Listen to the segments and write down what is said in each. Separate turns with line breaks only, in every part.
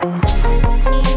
Thank you.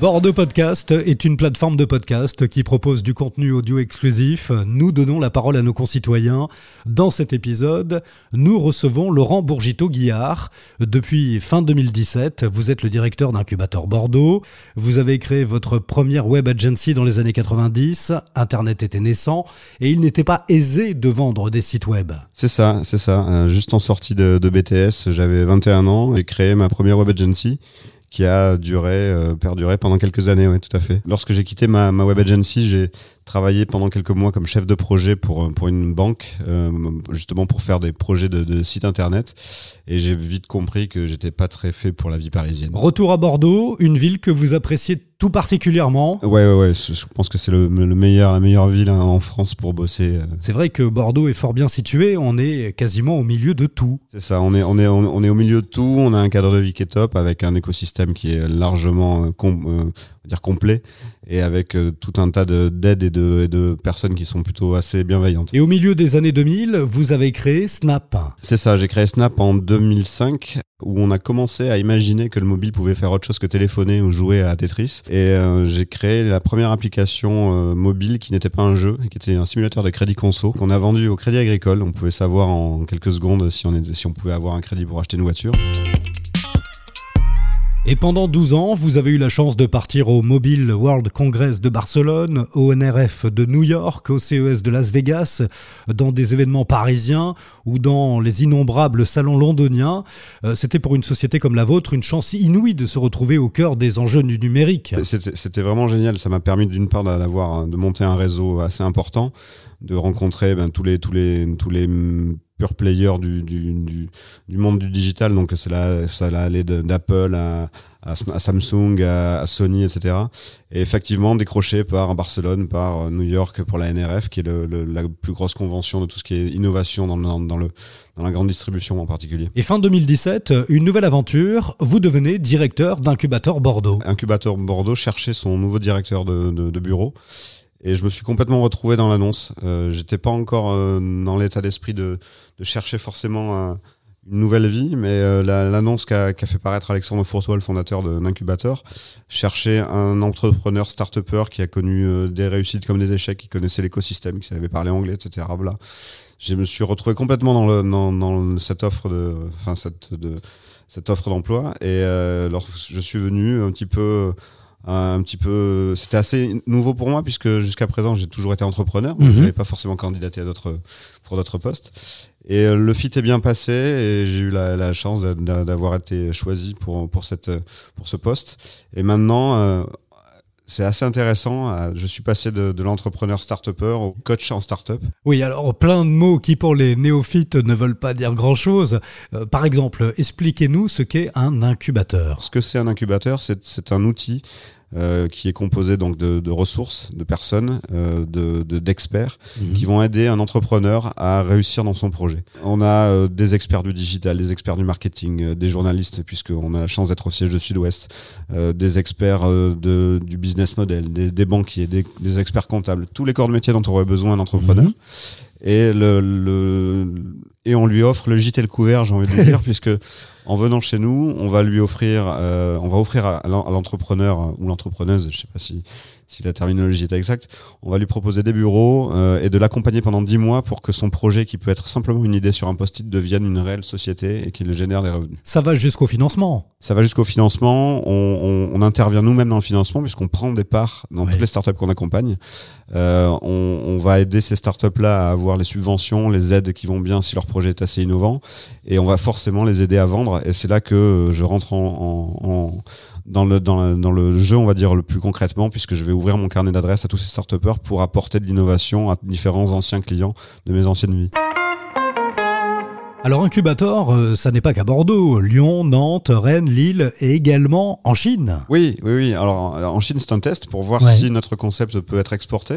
Bordeaux Podcast est une plateforme de podcast qui propose du contenu audio exclusif. Nous donnons la parole à nos concitoyens. Dans cet épisode, nous recevons Laurent Bourgito-Guillard. Depuis fin 2017, vous êtes le directeur d'Incubateur Bordeaux. Vous avez créé votre première web agency dans les années 90. Internet était naissant et il n'était pas aisé de vendre des sites web.
C'est ça, c'est ça. Euh, juste en sortie de, de BTS, j'avais 21 ans et créé ma première web agency qui a duré, euh, perduré pendant quelques années, oui, tout à fait. Lorsque j'ai quitté ma, ma web agency, j'ai travaillé pendant quelques mois comme chef de projet pour, euh, pour une banque, euh, justement pour faire des projets de, de site internet. Et j'ai vite compris que j'étais pas très fait pour la vie parisienne.
Retour à Bordeaux, une ville que vous appréciez tout particulièrement.
Ouais, ouais, ouais. Je pense que c'est le, le, meilleur, la meilleure ville hein, en France pour bosser. euh.
C'est vrai que Bordeaux est fort bien situé, on est quasiment au milieu de tout.
C'est ça. On est, on est, on est au milieu de tout. On a un cadre de vie qui est top avec un écosystème qui est largement com- dire complet et avec euh, tout un tas de- d'aides et de, et de personnes qui sont plutôt assez bienveillantes.
Et au milieu des années 2000, vous avez créé Snap.
C'est ça, j'ai créé Snap en 2005 où on a commencé à imaginer que le mobile pouvait faire autre chose que téléphoner ou jouer à Tetris. Et euh, j'ai créé la première application euh, mobile qui n'était pas un jeu, qui était un simulateur de crédit conso qu'on a vendu au Crédit Agricole. On pouvait savoir en quelques secondes si on, était, si on pouvait avoir un crédit pour acheter une voiture.
Et pendant 12 ans, vous avez eu la chance de partir au Mobile World Congress de Barcelone, au NRF de New York, au CES de Las Vegas, dans des événements parisiens ou dans les innombrables salons londoniens. Euh, C'était pour une société comme la vôtre une chance inouïe de se retrouver au cœur des enjeux du numérique.
C'était vraiment génial. Ça m'a permis d'une part d'avoir, de monter un réseau assez important, de rencontrer ben, tous les tous les tous les pure players du, du, du, du monde du digital. Donc ça allait aller d'Apple à, à, à Samsung, à, à Sony, etc. Et effectivement décroché par Barcelone, par euh, New York pour la NRF, qui est le, le- la plus grosse convention de tout ce qui est innovation dans, dans, dans le dans la grande distribution en particulier.
Et fin 2017, une nouvelle aventure, vous devenez directeur d'Incubateur Bordeaux.
Incubateur Bordeaux cherchait son nouveau directeur de, de, de bureau. Et je me suis complètement retrouvé dans l'annonce. Euh, J'étais pas encore euh, dans l'état d'esprit de, chercher forcément un- une nouvelle vie, mais euh, la- l'annonce qu'a fait paraître Alexandre Fourtois, le fondateur de l'incubateur, cherchait un entrepreneur start-upper qui a connu euh, des réussites comme des échecs, qui connaissait l'écosystème, qui savait parler anglais, etc. Bla. Je me suis retrouvé complètement dans, cette offre de, enfin cette, cette offre d'emploi. Et lorsque je suis venu un petit peu un petit peu c'était assez nouveau pour moi puisque jusqu'à présent j'ai toujours été entrepreneur.
Mhm.
je n'avais pas forcément candidaté à d'autres pour d'autres postes. Et euh, le fit est bien passé et j'ai eu la, la chance d'a- d'a- d'avoir été choisi pour pour cette pour ce poste. Et maintenant euh, c'est assez intéressant. euh, Je suis passé de, de l'entrepreneur start-upper au coach en start-up.
Oui, alors plein de mots qui pour les néophytes ne veulent pas dire grand-chose. Euh, par exemple, expliquez-nous ce qu'est un incubateur.
Ce que c'est un incubateur, c'est c'est un outil euh, qui est composé donc de, de ressources, de personnes, euh, de de- d'experts qui vont aider un entrepreneur à réussir dans son projet. On a euh, des experts du digital, des experts du marketing, euh, des journalistes, puisqu'on a la chance d'être au siège de Sud-Ouest, des experts de, du business model, des, des banquiers, des, des experts comptables, tous les corps de métier dont aurait besoin un entrepreneur.
Mhm.
Et, le, le, et on lui offre le gîte et le couvert, j'ai envie de dire, puisque en venant chez nous, on va lui offrir, euh, on va offrir à l'en- à l'entrepreneur ou l'entrepreneuse, je sais pas si, si la terminologie est exacte, on va lui proposer des bureaux euh, et de l'accompagner pendant 10 mois pour que son projet, qui peut être simplement une idée sur un post-it, devienne une réelle société et qu'il génère des revenus.
Ça va jusqu'au financement.
Ça va jusqu'au financement. On, on, on intervient nous-mêmes dans le financement puisqu'on prend des parts dans toutes les startups qu'on accompagne. Euh, on, on va aider ces startups-là à avoir les subventions, les aides qui vont bien si leur projet est assez innovant, et on va forcément les aider à vendre. Et c'est là que je rentre en, en, en- dans le dans, dans le jeu, on va dire le plus concrètement, puisque je vais ouvrir mon carnet d'adresses à tous ces startupers pour apporter de l'innovation à différents anciens clients de mes anciennes vies.
Alors incubateur, euh, ça n'est pas qu'à Bordeaux, Lyon, Nantes, Rennes, Lille et également en Chine.
Oui, oui, oui. Alors en Chine, c'est un test pour voir si notre concept peut être exporté.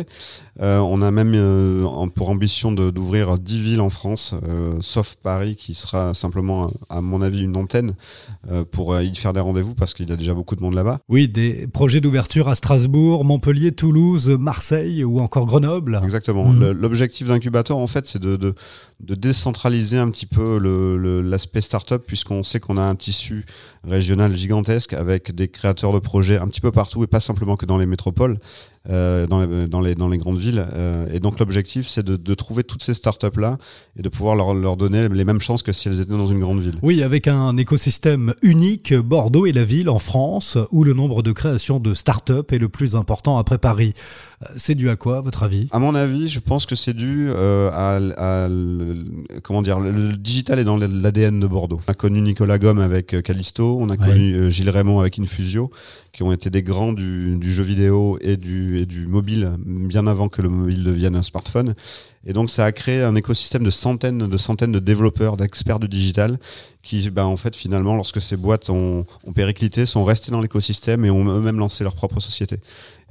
Euh, on a même euh, pour ambition d'ouvrir 10 villes en France, sauf Paris, qui sera simplement, à mon avis, une antenne pour y faire des rendez-vous parce qu'il y a déjà beaucoup de monde là-bas.
Oui, des projets d'ouverture à Strasbourg, Montpellier, Toulouse, Marseille ou encore Grenoble.
Exactement. Mhm. L'objectif d'incubateur, en fait, c'est de, de, de décentraliser un petit peu l'aspect le, startup puisqu'on sait qu'on a un tissu régional gigantesque avec des créateurs de projets un petit peu partout et pas simplement que dans les métropoles. Euh, dans, les, dans, les, dans, les, grandes villes. Euh, et donc l'objectif, c'est de, de, trouver toutes ces startups-là et de pouvoir leur, leur, donner les mêmes chances que si elles étaient dans une grande ville.
Oui, avec un écosystème unique, Bordeaux est la ville en France où le nombre de créations de startups est le plus important après Paris. Euh, c'est dû à quoi, à votre avis?
À mon avis, je pense que c'est dû euh, à, à comment dire, le digital est dans l'ADN de Bordeaux. On a connu Nicolas Gomme avec Callisto, on a connu Gilles Raymond avec Infusio, qui ont été des grands du, du jeu vidéo et du du mobile bien avant que le mobile devienne un smartphone. Et donc ça a créé un écosystème de centaines de centaines de développeurs, d'experts du digital qui, ben, en fait, finalement, lorsque ces boîtes ont, ont périclité, sont restées dans l'écosystème et ont eux-mêmes lancé leur propre société.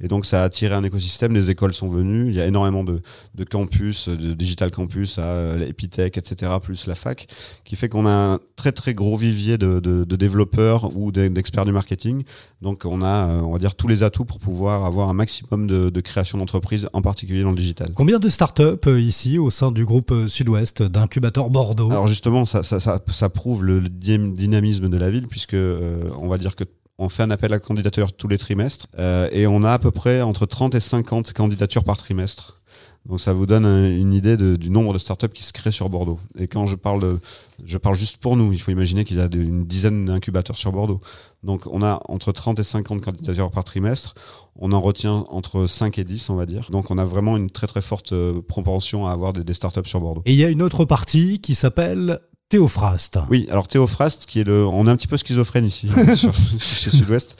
Et donc ça a attiré un écosystème, les écoles sont venues, il y a énormément de, de campus, de digital campus à l'Epitech, etc., plus la fac, qui fait qu'on a un très très gros vivier de, de, de développeurs ou d'experts du marketing. Donc on a, euh, on va dire, tous les atouts pour pouvoir avoir un maximum de, de création d'entreprises, en particulier dans le digital.
Combien de startups euh, ici au sein du groupe euh, Sud-Ouest d'incubateur Bordeaux?
Alors justement, ça, ça, ça, ça, prouve le dynamisme de la ville, puisque on va dire que on fait un appel à candidature tous les trimestres euh, et on a à peu près entre 30 et 50 candidatures par trimestre. Donc ça vous donne une idée du nombre de startups qui se créent sur Bordeaux. Et quand je parle, je parle juste pour nous, il faut imaginer qu'il y a une dizaine d'incubateurs sur Bordeaux. Donc on a entre 30 et 50 candidatures par trimestre. On en retient entre 5 et 10, on va dire. Donc on a vraiment une très très forte euh, propension à avoir des startups sur Bordeaux.
Et il y a une autre partie qui s'appelle Théophraste.
Oui, alors Théophraste, qui est le, on est un petit peu schizophrène ici chez Sud-Ouest,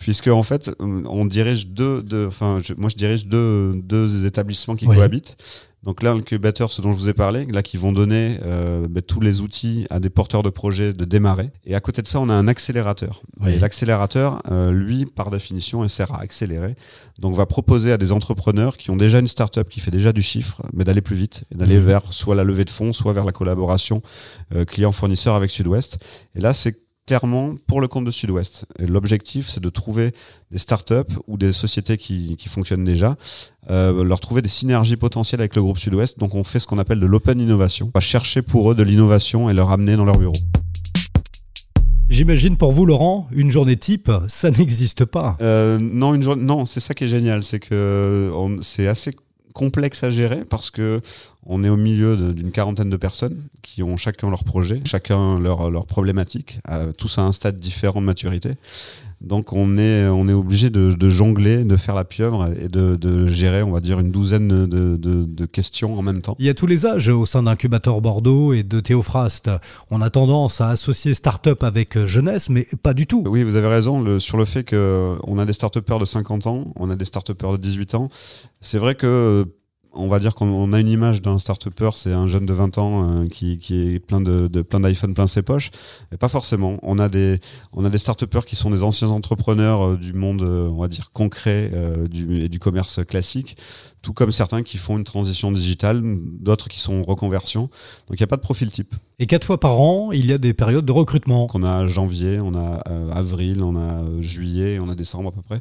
puisque en fait, on dirige deux, deux enfin, moi je dirige deux, deux établissements qui cohabitent. Donc là, l'incubateur, ce dont je vous ai parlé, là, qui vont donner euh, ben, tous les outils à des porteurs de projets de démarrer. Et à côté de ça, on a un accélérateur. Et l'accélérateur, euh, lui, par définition, il sert à accélérer. Donc, va proposer à des entrepreneurs qui ont déjà une startup qui fait déjà du chiffre, mais d'aller plus vite et d'aller mhm. vers soit la levée de fonds, soit vers la collaboration euh, client-fournisseur avec Sud-Ouest. Et là, c'est clairement pour le compte de Sud-Ouest. L'objectif, c'est de trouver des startups ou des sociétés qui, qui fonctionnent déjà, euh, leur trouver des synergies potentielles avec le groupe Sud-Ouest. Donc on fait ce qu'on appelle de l'open innovation. On va chercher pour eux de l'innovation et leur amener dans leur bureau.
J'imagine pour vous, Laurent, une journée type, ça n'existe pas.
Euh, non, une journée, non, c'est ça qui est génial, c'est que c'est assez complexe à gérer parce que on est au milieu d'une quarantaine de personnes qui ont chacun leur projet, chacun leur, leur problématique, euh, tous à un stade différent de maturité. Donc on est, on est obligé de, de, jongler, de faire la pieuvre et de, de gérer, on va dire, une douzaine de, de, questions en même temps.
Il y a tous les âges au sein d'Incubateur Bordeaux et de Théophraste. On a tendance à associer start-up avec jeunesse, mais pas du tout.
Oui, vous avez raison le, sur le fait qu'on a des start-upers de 50 ans, on a des start-upers de 18 ans. C'est vrai que on va dire qu'on a une image d'un start-upper, c'est un jeune de 20 ans euh, qui, est plein de, plein d'iPhone plein ses poches, mais pas forcément. On a des on start-uppers qui sont des anciens entrepreneurs euh, du monde, euh, on va dire concret et du commerce classique, tout comme certains qui font une transition digitale, d'autres qui sont en reconversion. Donc il n'y a pas de profil type.
Et quatre fois par an, il y a des périodes de recrutement.
On a janvier, on a euh, avril, on a euh, juillet, on a décembre à peu près.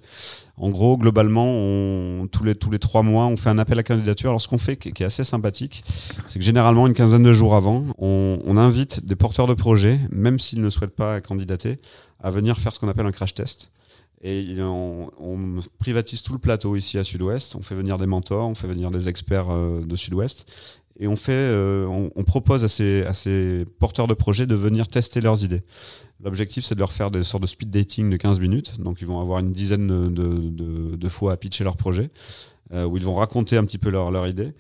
En gros, globalement, on, tous, les, tous les trois mois, on fait un appel à candidature. Alors ce qu'on fait, qui, est assez sympathique, c'est que généralement, une quinzaine de jours avant, on, on invite des porteurs de projets, même s'ils ne souhaitent pas candidater, à venir faire ce qu'on appelle un crash test. Et on, privatise tout le plateau ici à Sud-Ouest. On fait venir des mentors, on fait venir des experts euh, de Sud-Ouest. Et on, fait, euh, on, propose à ces, porteurs de projets de venir tester leurs idées. L'objectif, c'est de leur faire des sortes de speed dating de 15 minutes. Donc, ils vont avoir une dizaine de, fois à pitcher leur projet, euh, où ils vont raconter un petit peu leur, idée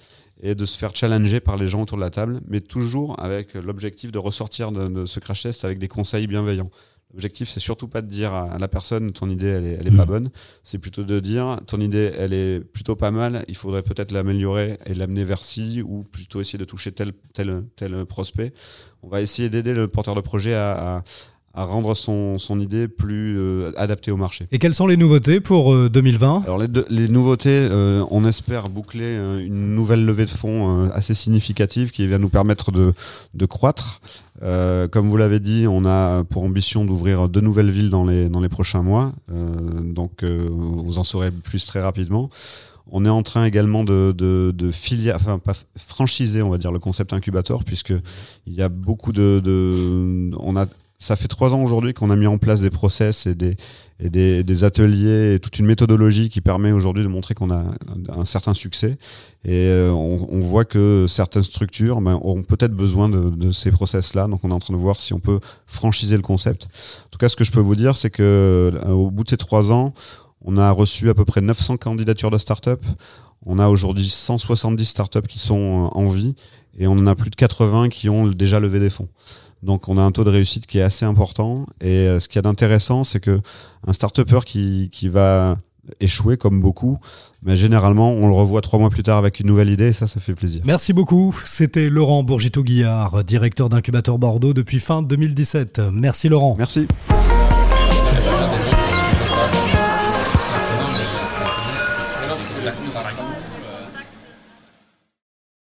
et de se faire challenger par les gens autour de la table, mais toujours avec l'objectif de ressortir de ce crash test avec des conseils bienveillants. L'objectif, c'est surtout pas de dire à la personne ton idée elle est, elle est pas bonne. C'est plutôt de dire ton idée elle est plutôt pas mal. Il faudrait peut-être l'améliorer et l'amener vers ci ou plutôt essayer de toucher tel tel tel prospect. On va essayer d'aider le porteur de projet à, à à rendre son, son idée plus euh, adaptée au marché.
Et quelles sont les nouveautés pour 2020
euh, Alors les, les nouveautés, euh, on espère boucler une nouvelle levée de fonds assez significative qui va nous permettre de, de croître. comme vous l'avez dit, on a pour ambition d'ouvrir deux nouvelles villes dans les, dans les prochains mois. donc vous en saurez plus très rapidement. On est en train également de, de, de filier, enfin pas franchiser, on va dire, le concept incubateur, puisque il y a beaucoup de, de on a ça fait trois ans aujourd'hui qu'on a mis en place des process et des, ateliers et toute une méthodologie qui permet aujourd'hui de montrer qu'on a un, certain succès. Et euh, on, voit que certaines structures ben, auront peut-être besoin de, ces process-là. Donc on est en train de voir si on peut franchiser le concept. En tout cas, ce que je peux vous dire, c'est que euh, au bout de ces trois ans, on a reçu à peu près 900 candidatures de start-up. On a aujourd'hui 170 start-up qui sont en vie et on en a plus de 80 qui ont déjà levé des fonds. Donc on a un taux de réussite qui est assez important. Et euh, ce qu'il y a d'intéressant, c'est que un start-upper qui, qui va échouer comme beaucoup, mais généralement on le revoit trois mois plus tard avec une nouvelle idée et ça, ça fait plaisir.
Merci beaucoup. C'était Laurent Bourgito-Guillard, directeur d'Incubateur Bordeaux depuis fin 2017. Merci Laurent.
Merci.